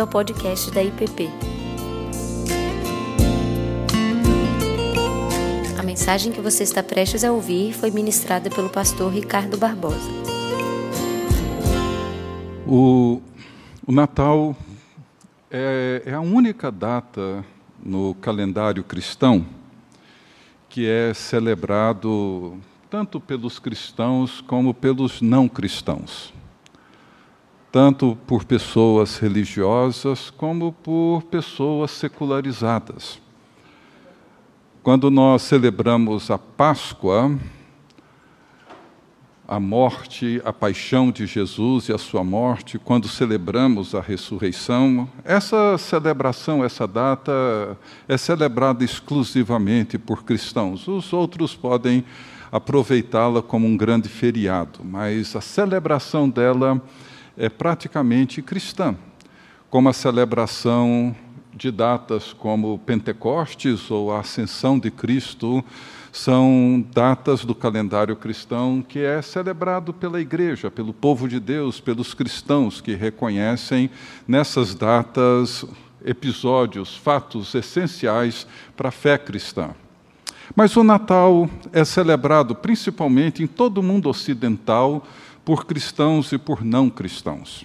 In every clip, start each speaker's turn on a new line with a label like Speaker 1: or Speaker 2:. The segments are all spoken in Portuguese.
Speaker 1: bem-vindo ao podcast da IPP. A mensagem que você está prestes a ouvir foi ministrada pelo pastor Ricardo Barbosa.
Speaker 2: O, o Natal é, é a única data no calendário cristão que é celebrado tanto pelos cristãos como pelos não cristãos tanto por pessoas religiosas como por pessoas secularizadas. Quando nós celebramos a Páscoa, a morte, a paixão de Jesus e a sua morte, quando celebramos a ressurreição, essa celebração, essa data é celebrada exclusivamente por cristãos. Os outros podem aproveitá-la como um grande feriado, mas a celebração dela é praticamente cristã, como a celebração de datas como Pentecostes ou a Ascensão de Cristo são datas do calendário cristão que é celebrado pela igreja, pelo povo de Deus, pelos cristãos que reconhecem nessas datas episódios, fatos essenciais para a fé cristã. Mas o Natal é celebrado principalmente em todo o mundo ocidental por cristãos e por não cristãos.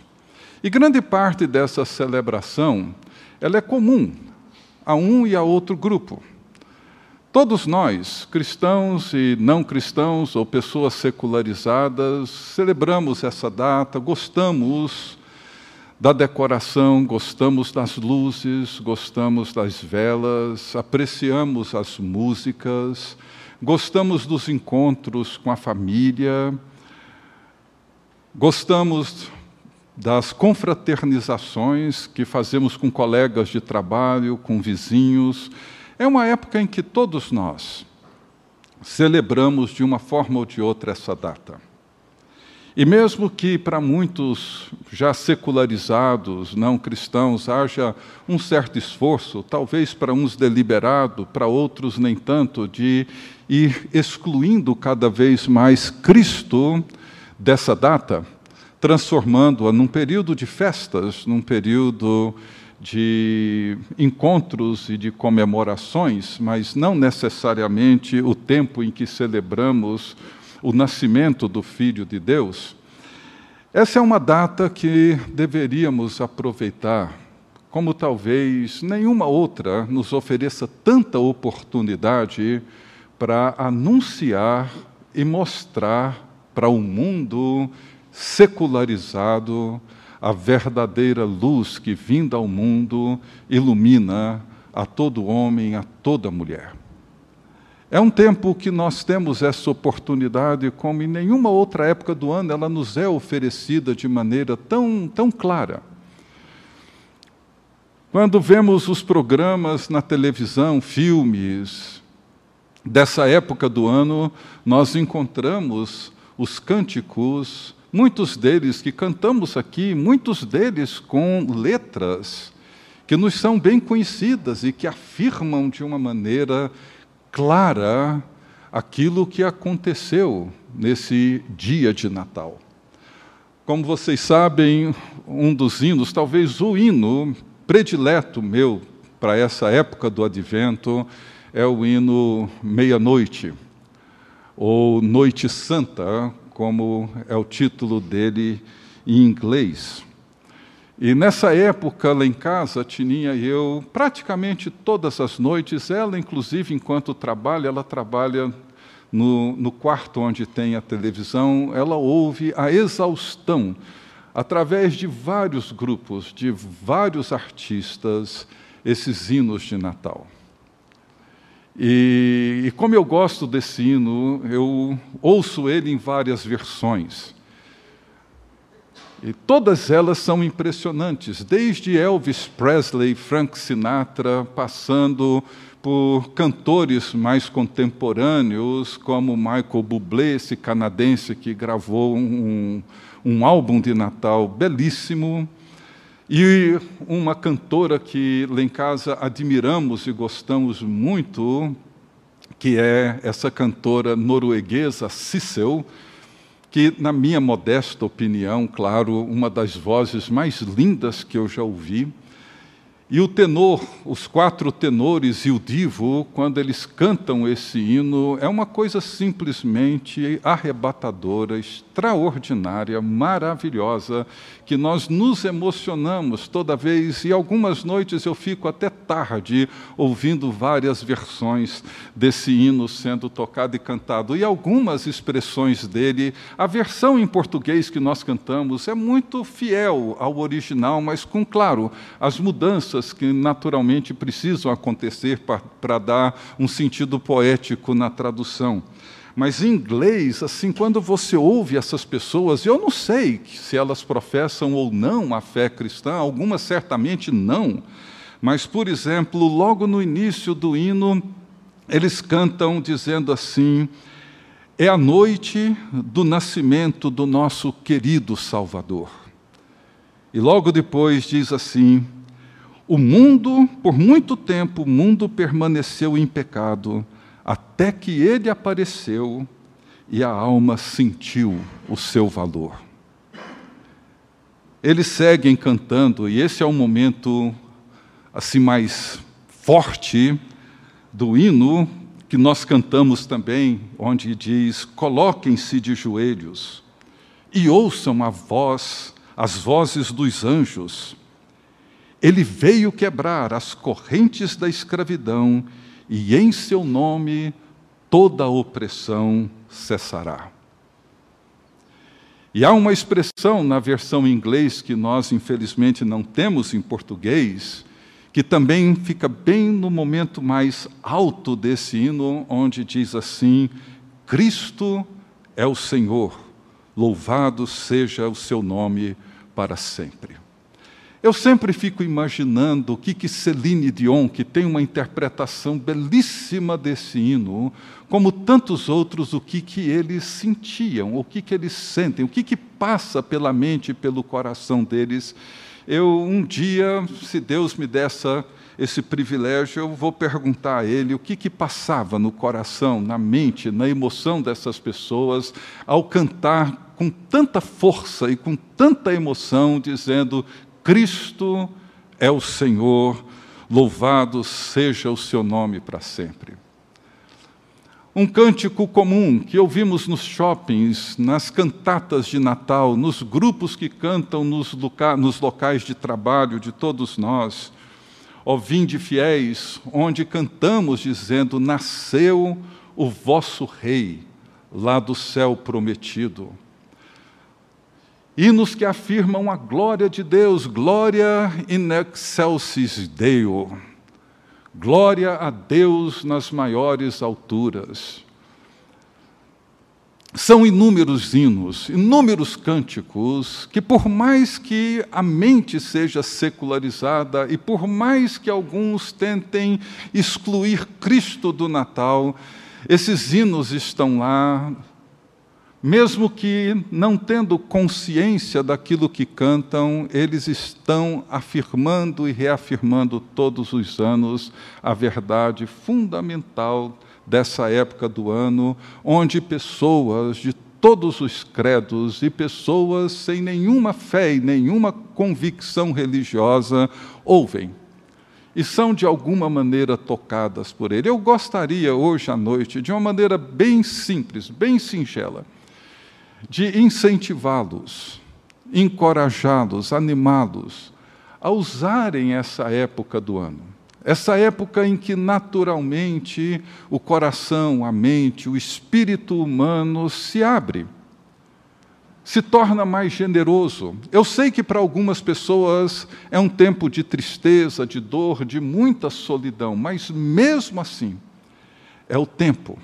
Speaker 2: E grande parte dessa celebração, ela é comum a um e a outro grupo. Todos nós, cristãos e não cristãos ou pessoas secularizadas, celebramos essa data, gostamos da decoração, gostamos das luzes, gostamos das velas, apreciamos as músicas, gostamos dos encontros com a família, Gostamos das confraternizações que fazemos com colegas de trabalho, com vizinhos. É uma época em que todos nós celebramos de uma forma ou de outra essa data. E mesmo que para muitos já secularizados, não cristãos, haja um certo esforço, talvez para uns deliberado, para outros nem tanto, de ir excluindo cada vez mais Cristo dessa data, transformando-a num período de festas, num período de encontros e de comemorações, mas não necessariamente o tempo em que celebramos o nascimento do Filho de Deus. Essa é uma data que deveríamos aproveitar, como talvez nenhuma outra nos ofereça tanta oportunidade para anunciar e mostrar para o um mundo secularizado a verdadeira luz que, vinda ao mundo, ilumina a todo homem, a toda mulher. É um tempo que nós temos essa oportunidade, como em nenhuma outra época do ano ela nos é oferecida de maneira tão, tão clara. Quando vemos os programas na televisão, filmes, dessa época do ano, nós encontramos os cânticos, muitos deles que cantamos aqui, muitos deles com letras que nos são bem conhecidas e que afirmam de uma maneira clara aquilo que aconteceu nesse dia de Natal. Como vocês sabem, um dos hinos, talvez o hino predileto meu para essa época do advento, é o hino Meia-Noite ou Noite Santa, como é o título dele em inglês. E nessa época, lá em casa, Tininha e eu, praticamente todas as noites, ela, inclusive, enquanto trabalha, ela trabalha no, no quarto onde tem a televisão, ela ouve a exaustão, através de vários grupos, de vários artistas, esses hinos de Natal. E, e, como eu gosto desse hino, eu ouço ele em várias versões. E todas elas são impressionantes, desde Elvis Presley, Frank Sinatra, passando por cantores mais contemporâneos, como Michael Bublé, esse canadense que gravou um, um álbum de Natal belíssimo. E uma cantora que lá em casa admiramos e gostamos muito, que é essa cantora norueguesa Sissel, que, na minha modesta opinião, claro, uma das vozes mais lindas que eu já ouvi. E o tenor, os quatro tenores e o divo, quando eles cantam esse hino, é uma coisa simplesmente arrebatadora, extraordinária, maravilhosa, que nós nos emocionamos toda vez, e algumas noites eu fico até tarde ouvindo várias versões desse hino sendo tocado e cantado, e algumas expressões dele. A versão em português que nós cantamos é muito fiel ao original, mas com, claro, as mudanças que naturalmente precisam acontecer para dar um sentido poético na tradução. Mas em inglês, assim, quando você ouve essas pessoas, eu não sei se elas professam ou não a fé cristã, algumas certamente não. Mas, por exemplo, logo no início do hino, eles cantam dizendo assim: É a noite do nascimento do nosso querido Salvador. E logo depois diz assim: O mundo, por muito tempo, o mundo permaneceu em pecado até que ele apareceu e a alma sentiu o seu valor. Eles seguem cantando, e esse é o momento assim mais forte do hino que nós cantamos também, onde diz: "Coloquem-se de joelhos e ouçam a voz, as vozes dos anjos. Ele veio quebrar as correntes da escravidão e em seu nome toda opressão cessará. E há uma expressão na versão em inglês que nós, infelizmente, não temos em português, que também fica bem no momento mais alto desse hino, onde diz assim: Cristo é o Senhor, louvado seja o seu nome para sempre. Eu sempre fico imaginando o que, que Celine Dion, que tem uma interpretação belíssima desse hino, como tantos outros, o que, que eles sentiam, o que, que eles sentem, o que, que passa pela mente e pelo coração deles. Eu, um dia, se Deus me dessa esse privilégio, eu vou perguntar a ele o que, que passava no coração, na mente, na emoção dessas pessoas ao cantar com tanta força e com tanta emoção, dizendo: Cristo é o Senhor, louvado seja o seu nome para sempre. Um cântico comum que ouvimos nos shoppings, nas cantatas de Natal, nos grupos que cantam nos, loca nos locais de trabalho de todos nós. Ó vinde fiéis, onde cantamos dizendo: Nasceu o vosso Rei, lá do céu prometido. Hinos que afirmam a glória de Deus, glória in excelsis Deo, glória a Deus nas maiores alturas. São inúmeros hinos, inúmeros cânticos, que por mais que a mente seja secularizada e por mais que alguns tentem excluir Cristo do Natal, esses hinos estão lá mesmo que não tendo consciência daquilo que cantam, eles estão afirmando e reafirmando todos os anos a verdade fundamental dessa época do ano, onde pessoas de todos os credos e pessoas sem nenhuma fé e nenhuma convicção religiosa ouvem e são de alguma maneira tocadas por ele. Eu gostaria hoje à noite, de uma maneira bem simples, bem singela, de incentivá-los, encorajá-los, animá-los a usarem essa época do ano. Essa época em que naturalmente o coração, a mente, o espírito humano se abre, se torna mais generoso. Eu sei que para algumas pessoas é um tempo de tristeza, de dor, de muita solidão, mas mesmo assim, é o tempo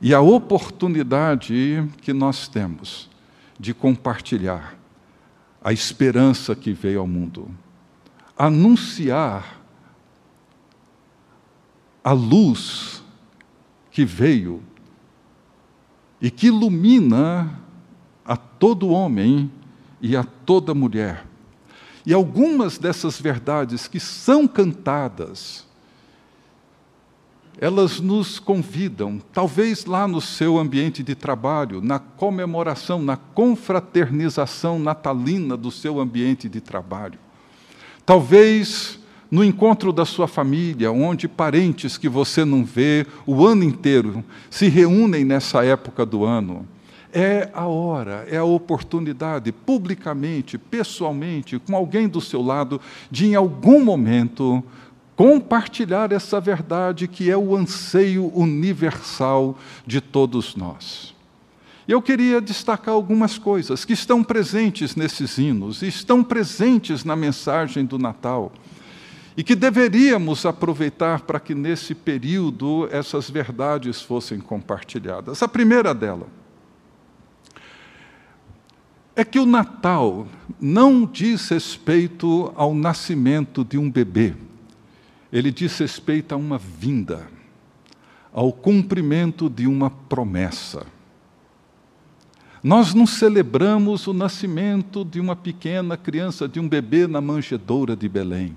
Speaker 2: e a oportunidade que nós temos de compartilhar a esperança que veio ao mundo, anunciar a luz que veio e que ilumina a todo homem e a toda mulher. E algumas dessas verdades que são cantadas, elas nos convidam, talvez lá no seu ambiente de trabalho, na comemoração, na confraternização natalina do seu ambiente de trabalho. Talvez no encontro da sua família, onde parentes que você não vê o ano inteiro se reúnem nessa época do ano. É a hora, é a oportunidade, publicamente, pessoalmente, com alguém do seu lado, de em algum momento compartilhar essa verdade que é o anseio universal de todos nós. Eu queria destacar algumas coisas que estão presentes nesses hinos, estão presentes na mensagem do Natal, e que deveríamos aproveitar para que nesse período essas verdades fossem compartilhadas. A primeira dela é que o Natal não diz respeito ao nascimento de um bebê ele diz respeito a uma vinda, ao cumprimento de uma promessa. Nós não celebramos o nascimento de uma pequena criança, de um bebê na manjedoura de Belém.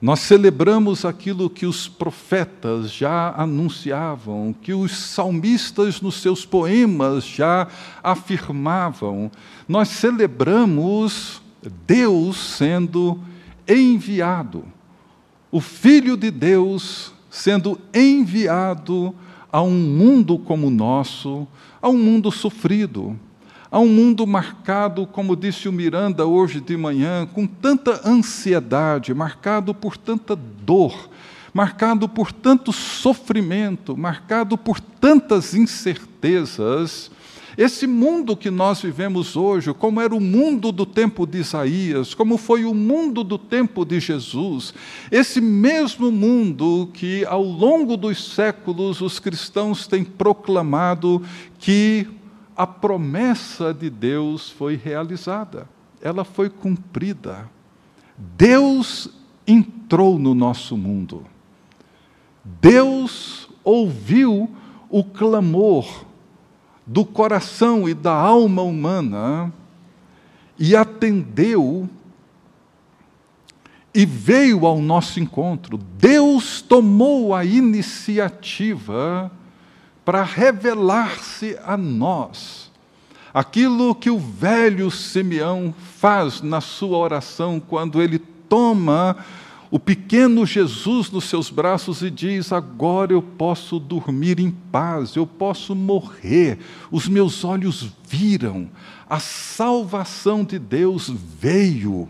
Speaker 2: Nós celebramos aquilo que os profetas já anunciavam, que os salmistas nos seus poemas já afirmavam. Nós celebramos Deus sendo enviado o Filho de Deus sendo enviado a um mundo como o nosso, a um mundo sofrido, a um mundo marcado, como disse o Miranda hoje de manhã, com tanta ansiedade, marcado por tanta dor, marcado por tanto sofrimento, marcado por tantas incertezas esse mundo que nós vivemos hoje, como era o mundo do tempo de Isaías, como foi o mundo do tempo de Jesus, esse mesmo mundo que ao longo dos séculos os cristãos têm proclamado que a promessa de Deus foi realizada, ela foi cumprida. Deus entrou no nosso mundo. Deus ouviu o clamor do coração e da alma humana e atendeu e veio ao nosso encontro. Deus tomou a iniciativa para revelar-se a nós. Aquilo que o velho Simeão faz na sua oração quando ele toma o pequeno Jesus nos seus braços e diz: Agora eu posso dormir em paz, eu posso morrer, os meus olhos viram, a salvação de Deus veio,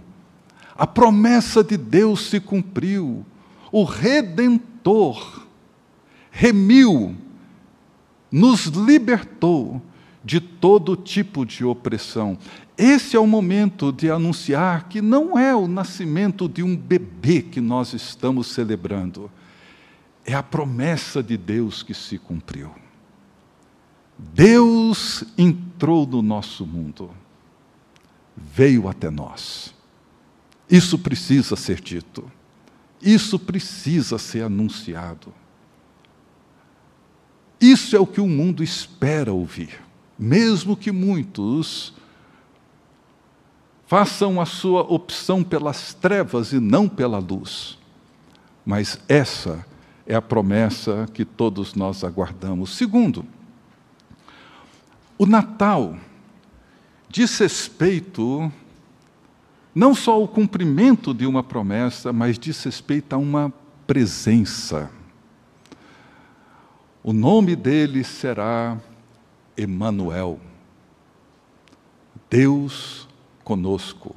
Speaker 2: a promessa de Deus se cumpriu, o Redentor remiu, nos libertou de todo tipo de opressão. Esse é o momento de anunciar que não é o nascimento de um bebê que nós estamos celebrando, é a promessa de Deus que se cumpriu. Deus entrou no nosso mundo, veio até nós. Isso precisa ser dito, isso precisa ser anunciado. Isso é o que o mundo espera ouvir, mesmo que muitos façam a sua opção pelas trevas e não pela luz. Mas essa é a promessa que todos nós aguardamos. Segundo, o Natal diz respeito não só ao cumprimento de uma promessa, mas diz respeito a uma presença. O nome dele será Emanuel. Deus conosco.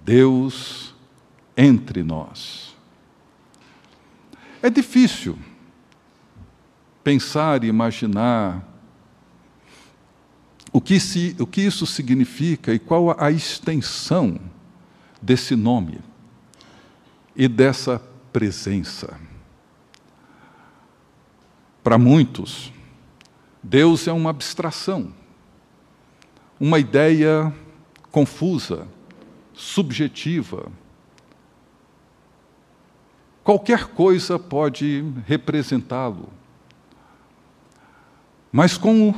Speaker 2: Deus entre nós. É difícil pensar e imaginar o que, se, o que isso significa e qual a extensão desse nome e dessa presença. Para muitos, Deus é uma abstração, uma ideia confusa, subjetiva. Qualquer coisa pode representá-lo. Mas com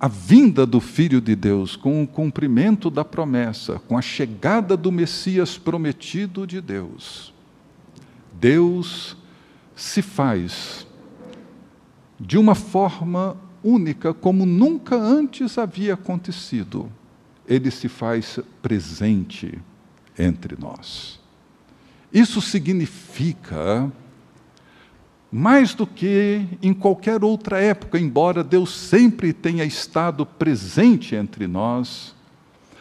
Speaker 2: a vinda do Filho de Deus, com o cumprimento da promessa, com a chegada do Messias prometido de Deus, Deus se faz de uma forma única, como nunca antes havia acontecido ele se faz presente entre nós. Isso significa mais do que em qualquer outra época, embora Deus sempre tenha estado presente entre nós,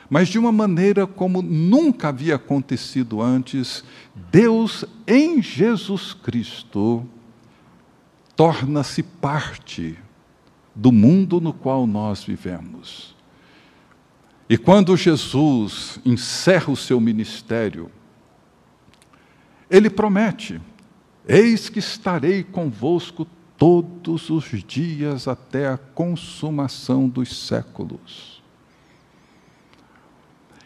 Speaker 2: mas de uma maneira como nunca havia acontecido antes, Deus em Jesus Cristo torna-se parte do mundo no qual nós vivemos. E quando Jesus encerra o seu ministério, ele promete: Eis que estarei convosco todos os dias até a consumação dos séculos.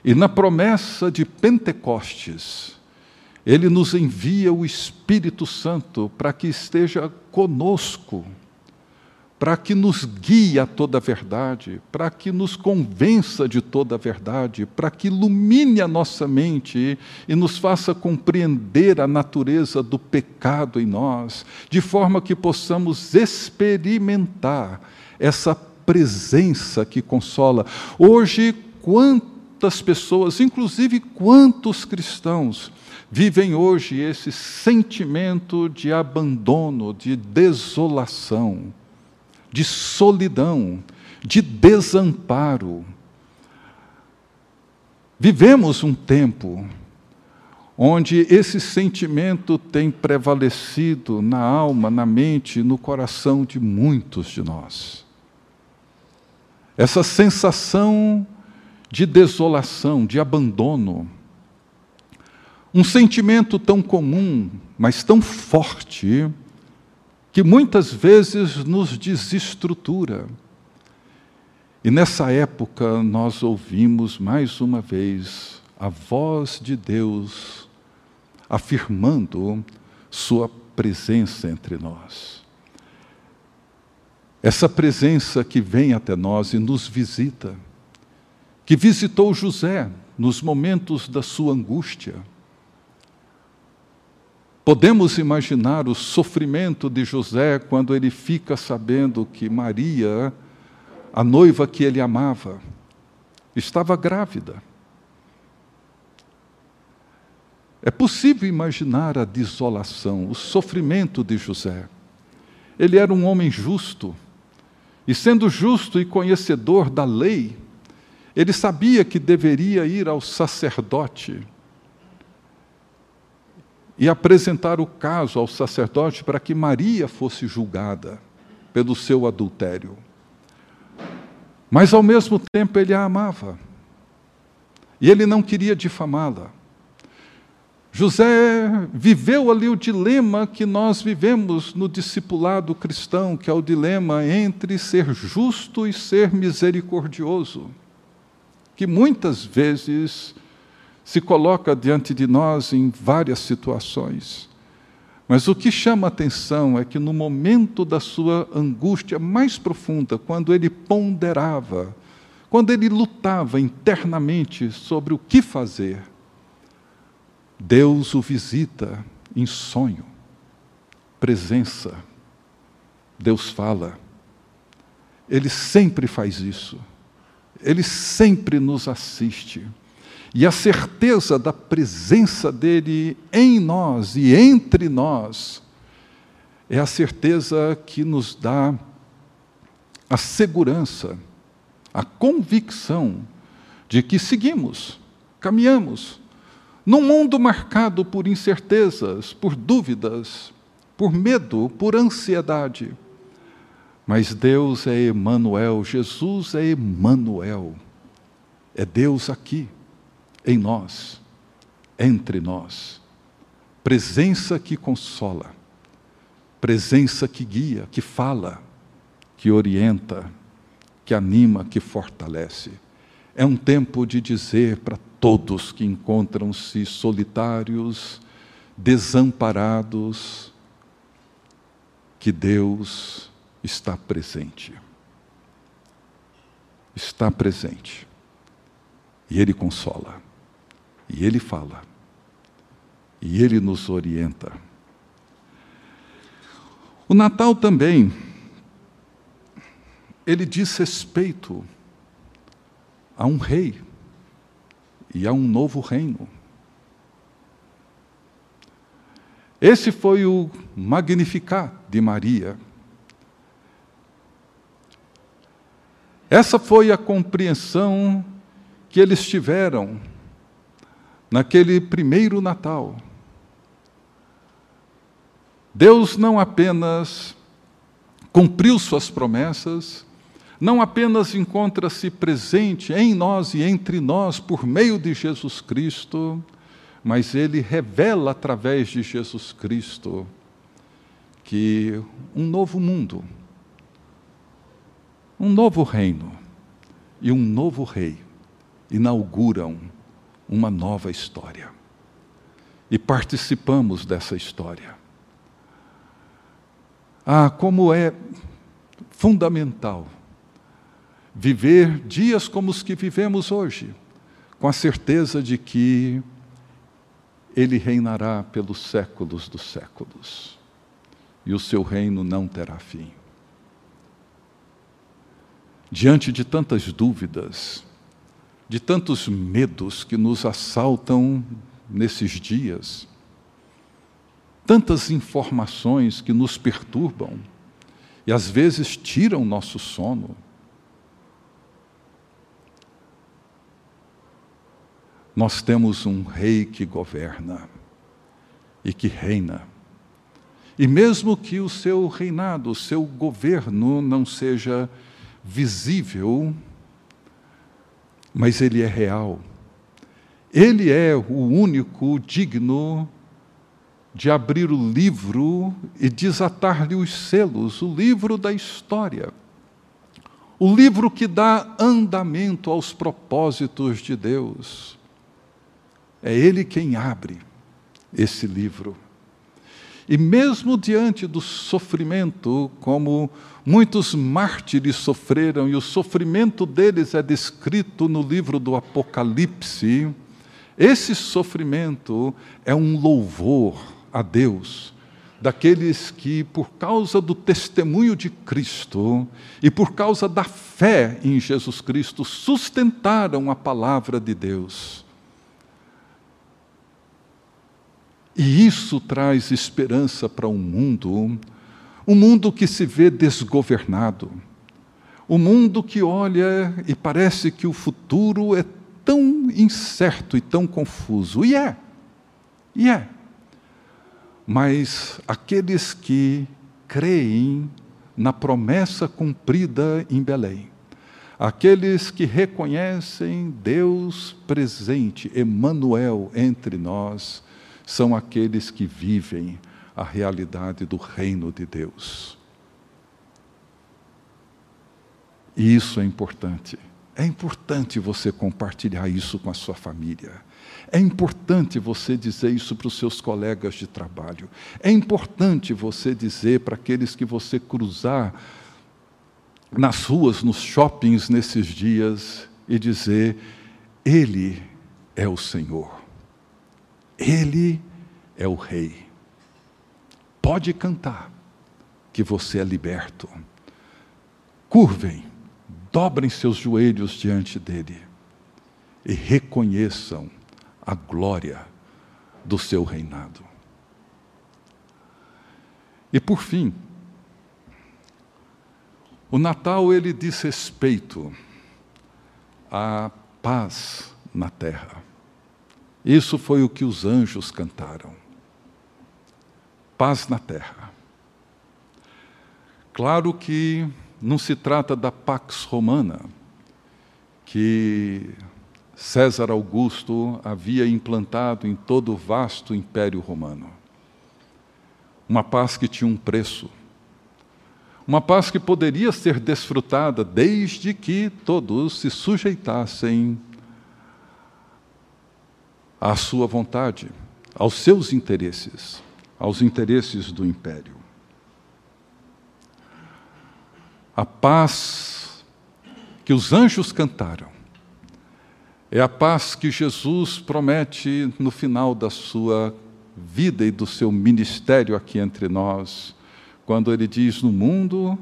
Speaker 2: E na promessa de Pentecostes, ele nos envia o Espírito Santo para que esteja conosco para que nos guie a toda a verdade, para que nos convença de toda a verdade, para que ilumine a nossa mente e nos faça compreender a natureza do pecado em nós, de forma que possamos experimentar essa presença que consola. Hoje, quantas pessoas, inclusive quantos cristãos, vivem hoje esse sentimento de abandono, de desolação de solidão, de desamparo. Vivemos um tempo onde esse sentimento tem prevalecido na alma, na mente, no coração de muitos de nós. Essa sensação de desolação, de abandono, um sentimento tão comum, mas tão forte, que muitas vezes nos desestrutura. E nessa época nós ouvimos mais uma vez a voz de Deus afirmando Sua presença entre nós. Essa presença que vem até nós e nos visita, que visitou José nos momentos da sua angústia, Podemos imaginar o sofrimento de José quando ele fica sabendo que Maria, a noiva que ele amava, estava grávida. É possível imaginar a desolação, o sofrimento de José. Ele era um homem justo, e sendo justo e conhecedor da lei, ele sabia que deveria ir ao sacerdote e apresentar o caso ao sacerdote para que Maria fosse julgada pelo seu adultério. Mas ao mesmo tempo ele a amava. E ele não queria difamá-la. José viveu ali o dilema que nós vivemos no discipulado cristão, que é o dilema entre ser justo e ser misericordioso, que muitas vezes se coloca diante de nós em várias situações. Mas o que chama atenção é que no momento da sua angústia mais profunda, quando ele ponderava, quando ele lutava internamente sobre o que fazer, Deus o visita em sonho, presença. Deus fala. Ele sempre faz isso. Ele sempre nos assiste. E a certeza da presença dele em nós e entre nós é a certeza que nos dá a segurança, a convicção de que seguimos, caminhamos, num mundo marcado por incertezas, por dúvidas, por medo, por ansiedade. Mas Deus é Emanuel, Jesus é Emanuel. É Deus aqui em nós, entre nós. Presença que consola, presença que guia, que fala, que orienta, que anima, que fortalece. É um tempo de dizer para todos que encontram-se solitários, desamparados, que Deus está presente. Está presente. E Ele consola. E Ele fala. E Ele nos orienta. O Natal também, ele diz respeito a um rei e a um novo reino. Esse foi o Magnificat de Maria. Essa foi a compreensão que eles tiveram naquele primeiro Natal. Deus não apenas cumpriu suas promessas, não apenas encontra-se presente em nós e entre nós por meio de Jesus Cristo, mas ele revela através de Jesus Cristo que um novo mundo, um novo reino e um novo rei inauguram uma nova história. E participamos dessa história. Ah, como é fundamental viver dias como os que vivemos hoje, com a certeza de que Ele reinará pelos séculos dos séculos e o seu reino não terá fim. Diante de tantas dúvidas, de tantos medos que nos assaltam nesses dias, tantas informações que nos perturbam e às vezes tiram nosso sono. Nós temos um rei que governa e que reina. E mesmo que o seu reinado, o seu governo não seja visível, mas ele é real. Ele é o único digno de abrir o livro e desatar-lhe os selos, o livro da história. O livro que dá andamento aos propósitos de Deus. É Ele quem abre esse livro. E mesmo diante do sofrimento, como muitos mártires sofreram, e o sofrimento deles é descrito no livro do Apocalipse, esse sofrimento é um louvor a Deus daqueles que, por causa do testemunho de Cristo e por causa da fé em Jesus Cristo, sustentaram a palavra de Deus. E isso traz esperança para um mundo, um mundo que se vê desgovernado, um mundo que olha e parece que o futuro é tão incerto e tão confuso. E é, e é. Mas aqueles que creem na promessa cumprida em Belém, aqueles que reconhecem Deus presente, Emmanuel entre nós, são aqueles que vivem a realidade do reino de Deus. E isso é importante. É importante você compartilhar isso com a sua família. É importante você dizer isso para os seus colegas de trabalho. É importante você dizer para aqueles que você cruzar nas ruas, nos shoppings nesses dias e dizer: Ele é o Senhor. Ele é o Rei. Pode cantar que você é liberto. Curvem, dobrem seus joelhos diante dele e reconheçam a glória do seu reinado. E por fim, o Natal ele diz respeito à paz na terra. Isso foi o que os anjos cantaram. Paz na terra. Claro que não se trata da Pax Romana, que César Augusto havia implantado em todo o vasto Império Romano. Uma paz que tinha um preço. Uma paz que poderia ser desfrutada desde que todos se sujeitassem à sua vontade, aos seus interesses, aos interesses do império. A paz que os anjos cantaram é a paz que Jesus promete no final da sua vida e do seu ministério aqui entre nós, quando ele diz: No mundo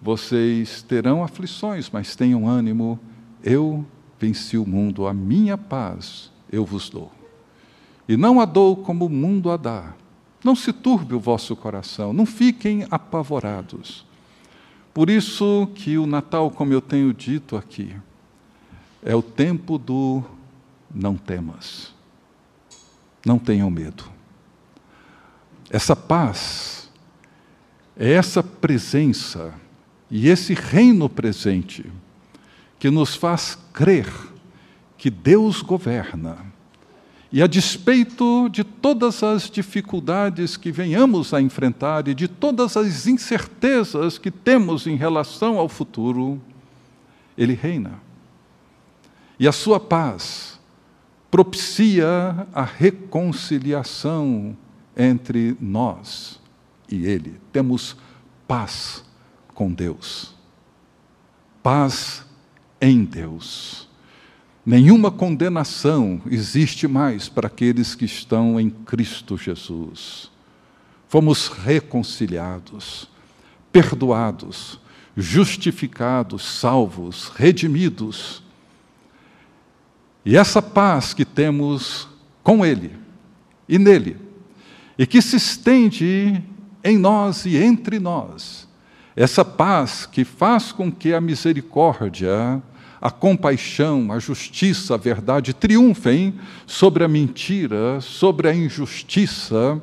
Speaker 2: vocês terão aflições, mas tenham ânimo, eu venci o mundo, a minha paz eu vos dou. E não a dou como o mundo a dá. Não se turbe o vosso coração, não fiquem apavorados. Por isso que o Natal, como eu tenho dito aqui, é o tempo do não temas. Não tenham medo. Essa paz é essa presença e esse reino presente que nos faz crer que Deus governa. E a despeito de todas as dificuldades que venhamos a enfrentar e de todas as incertezas que temos em relação ao futuro, Ele reina. E a sua paz propicia a reconciliação entre nós e Ele. Temos paz com Deus, paz em Deus. Nenhuma condenação existe mais para aqueles que estão em Cristo Jesus. Fomos reconciliados, perdoados, justificados, salvos, redimidos. E essa paz que temos com Ele e nele, e que se estende em nós e entre nós, essa paz que faz com que a misericórdia, a compaixão, a justiça, a verdade triunfem sobre a mentira, sobre a injustiça,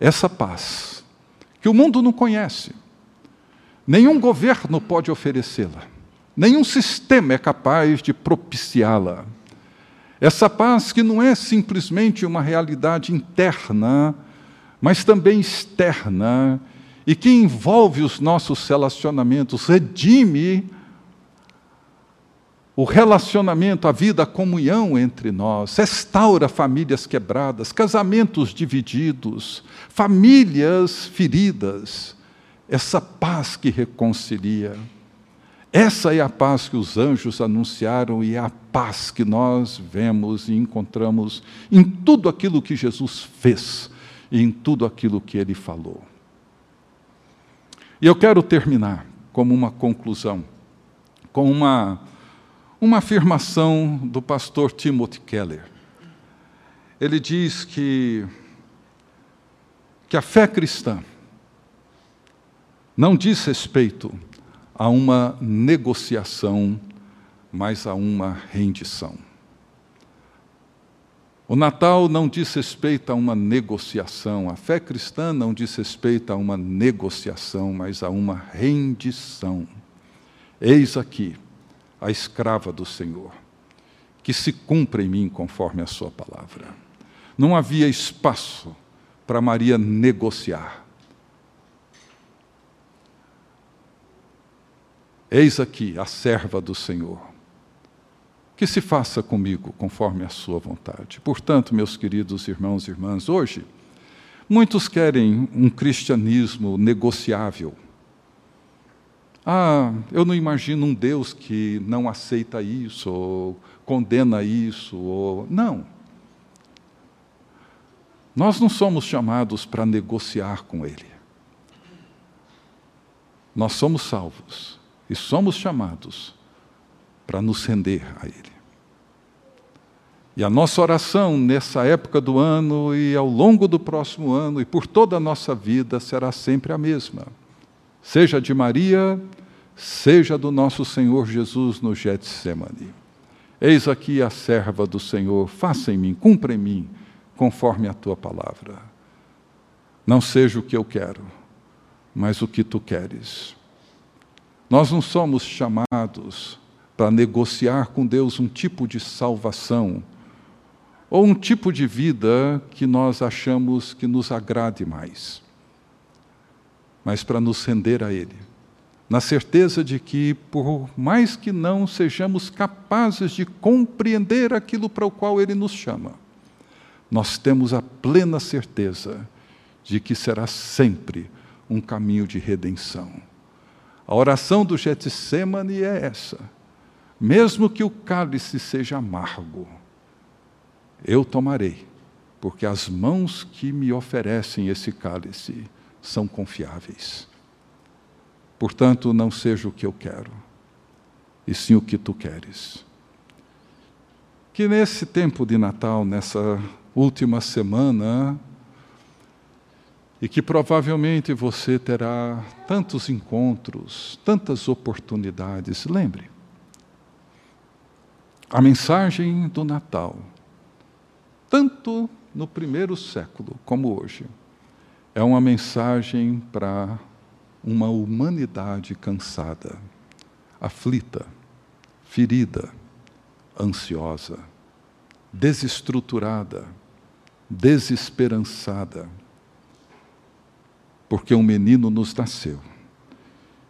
Speaker 2: essa paz que o mundo não conhece. Nenhum governo pode oferecê-la. Nenhum sistema é capaz de propiciá-la. Essa paz que não é simplesmente uma realidade interna, mas também externa e que envolve os nossos relacionamentos, redime o relacionamento, a vida, a comunhão entre nós, restaura famílias quebradas, casamentos divididos, famílias feridas, essa paz que reconcilia. Essa é a paz que os anjos anunciaram e é a paz que nós vemos e encontramos em tudo aquilo que Jesus fez e em tudo aquilo que ele falou. E eu quero terminar como uma conclusão, com uma, uma afirmação do pastor Timothy Keller. Ele diz que, que a fé cristã não diz respeito a uma negociação, mas a uma rendição. O Natal não diz respeito a uma negociação, a fé cristã não diz respeito a uma negociação, mas a uma rendição. Eis aqui a escrava do Senhor, que se cumpra em mim conforme a Sua palavra. Não havia espaço para Maria negociar. Eis aqui a serva do Senhor que se faça comigo conforme a sua vontade. Portanto, meus queridos irmãos e irmãs, hoje, muitos querem um cristianismo negociável. Ah, eu não imagino um Deus que não aceita isso, ou condena isso, ou. Não. Nós não somos chamados para negociar com Ele. Nós somos salvos e somos chamados para nos render a Ele. E a nossa oração nessa época do ano e ao longo do próximo ano e por toda a nossa vida será sempre a mesma. Seja de Maria, seja do nosso Senhor Jesus no Getsemane. Eis aqui a serva do Senhor, faça em mim, cumpra em mim, conforme a tua palavra. Não seja o que eu quero, mas o que tu queres. Nós não somos chamados para negociar com Deus um tipo de salvação ou um tipo de vida que nós achamos que nos agrade mais, mas para nos render a Ele, na certeza de que, por mais que não sejamos capazes de compreender aquilo para o qual Ele nos chama, nós temos a plena certeza de que será sempre um caminho de redenção. A oração do Getsemane é essa mesmo que o cálice seja amargo, eu tomarei, porque as mãos que me oferecem esse cálice são confiáveis. Portanto, não seja o que eu quero, e sim o que tu queres. Que nesse tempo de Natal, nessa última semana, e que provavelmente você terá tantos encontros, tantas oportunidades. Lembre, a mensagem do Natal, tanto no primeiro século como hoje, é uma mensagem para uma humanidade cansada, aflita, ferida, ansiosa, desestruturada, desesperançada porque um menino nos nasceu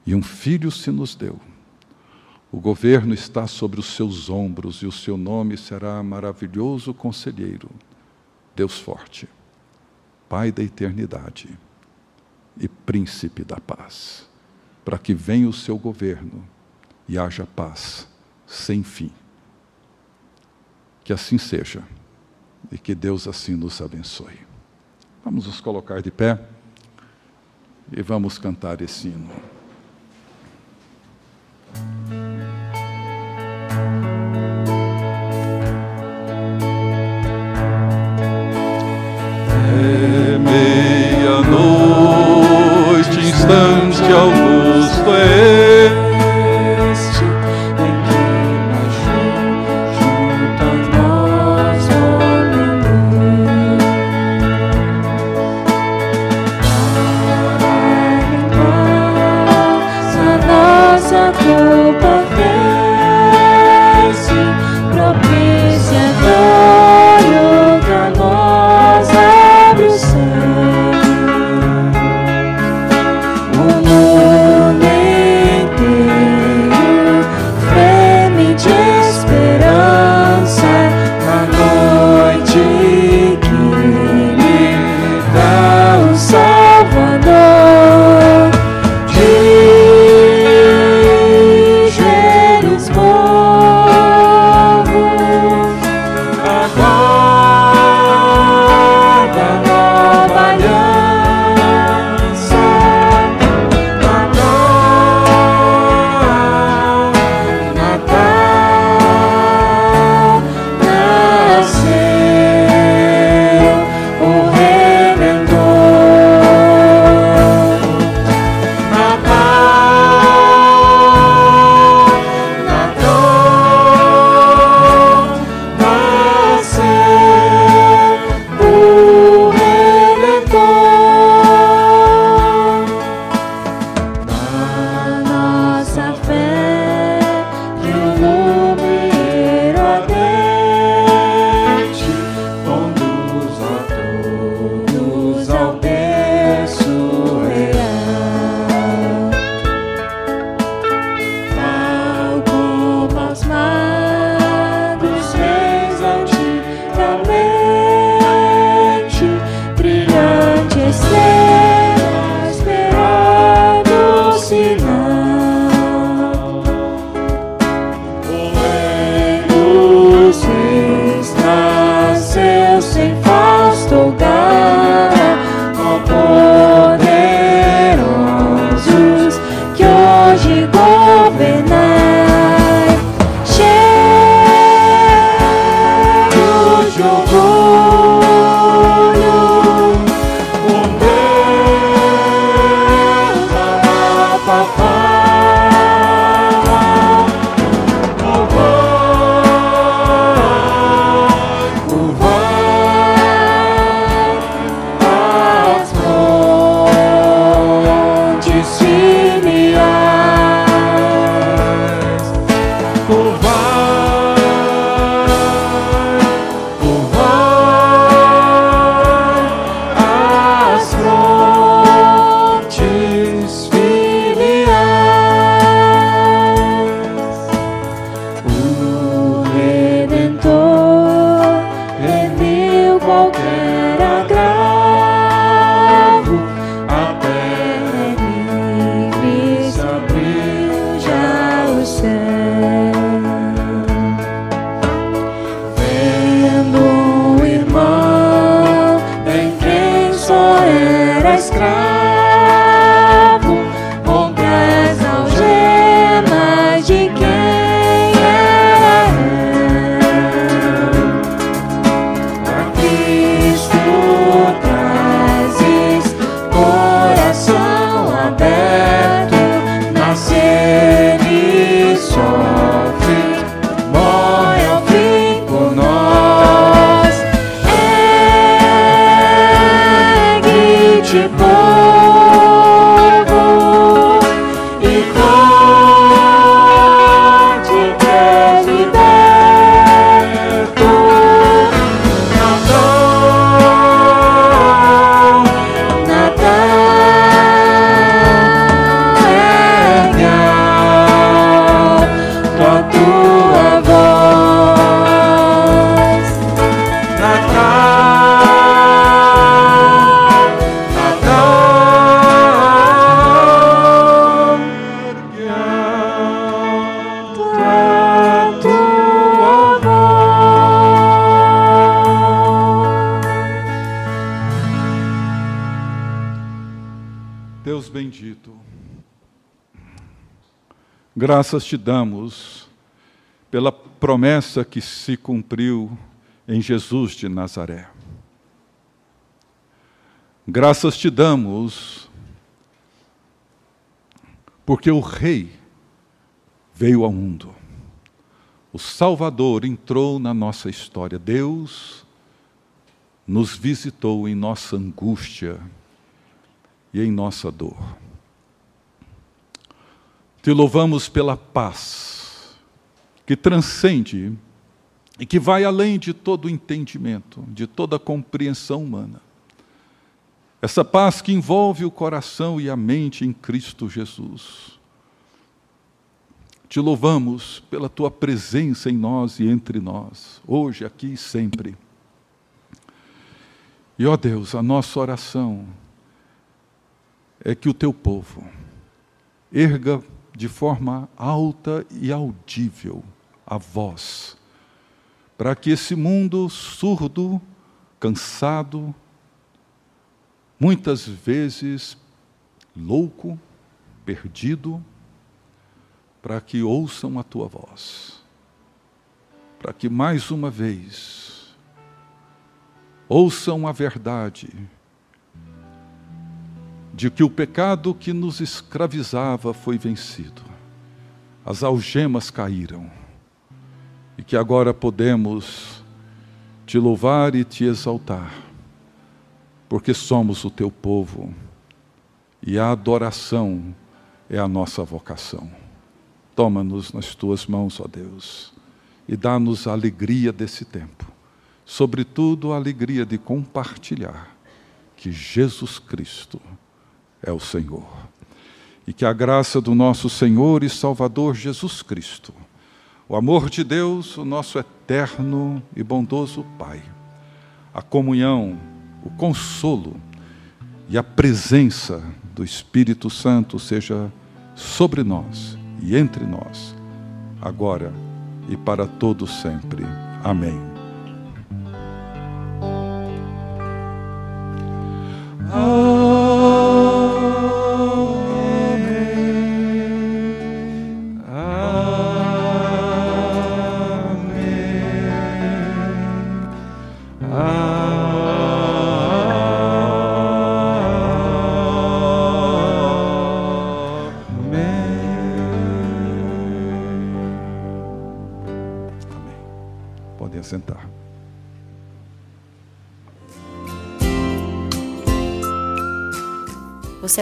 Speaker 2: e um filho se nos deu. O governo está sobre os seus ombros e o seu nome será maravilhoso conselheiro, Deus forte, Pai da eternidade e príncipe da paz, para que venha o seu governo e haja paz sem fim. Que assim seja e que Deus assim nos abençoe. Vamos nos colocar de pé e vamos cantar esse hino. É augusto
Speaker 3: para.
Speaker 2: graças te damos pela promessa que se cumpriu em Jesus de Nazaré. Graças te damos porque o Rei veio ao mundo. O Salvador entrou na nossa história. Deus nos visitou em nossa angústia e em nossa dor. Te louvamos pela paz que transcende e que vai além de todo entendimento, de toda compreensão humana. Essa paz que envolve o coração e a mente em Cristo Jesus. Te louvamos pela tua presença em nós e entre nós, hoje, aqui e sempre. E ó Deus, a nossa oração é que o teu povo erga de forma alta e audível a voz, para que esse mundo surdo, cansado, muitas vezes louco, perdido, para que ouçam a tua voz, para que mais uma vez ouçam a verdade de que o pecado que nos escravizava foi vencido, as algemas caíram, e que agora podemos te louvar e te exaltar, porque somos o teu povo e a adoração é a nossa vocação. Toma-nos nas tuas mãos, ó Deus, e dá-nos a alegria desse tempo, sobretudo a alegria de compartilhar que Jesus Cristo é o Senhor. E que a graça do nosso Senhor e Salvador Jesus Cristo, o amor de Deus, o nosso eterno e bondoso Pai, a comunhão, o consolo e a presença do Espírito Santo seja sobre nós e entre nós, agora e para todo sempre. Amém.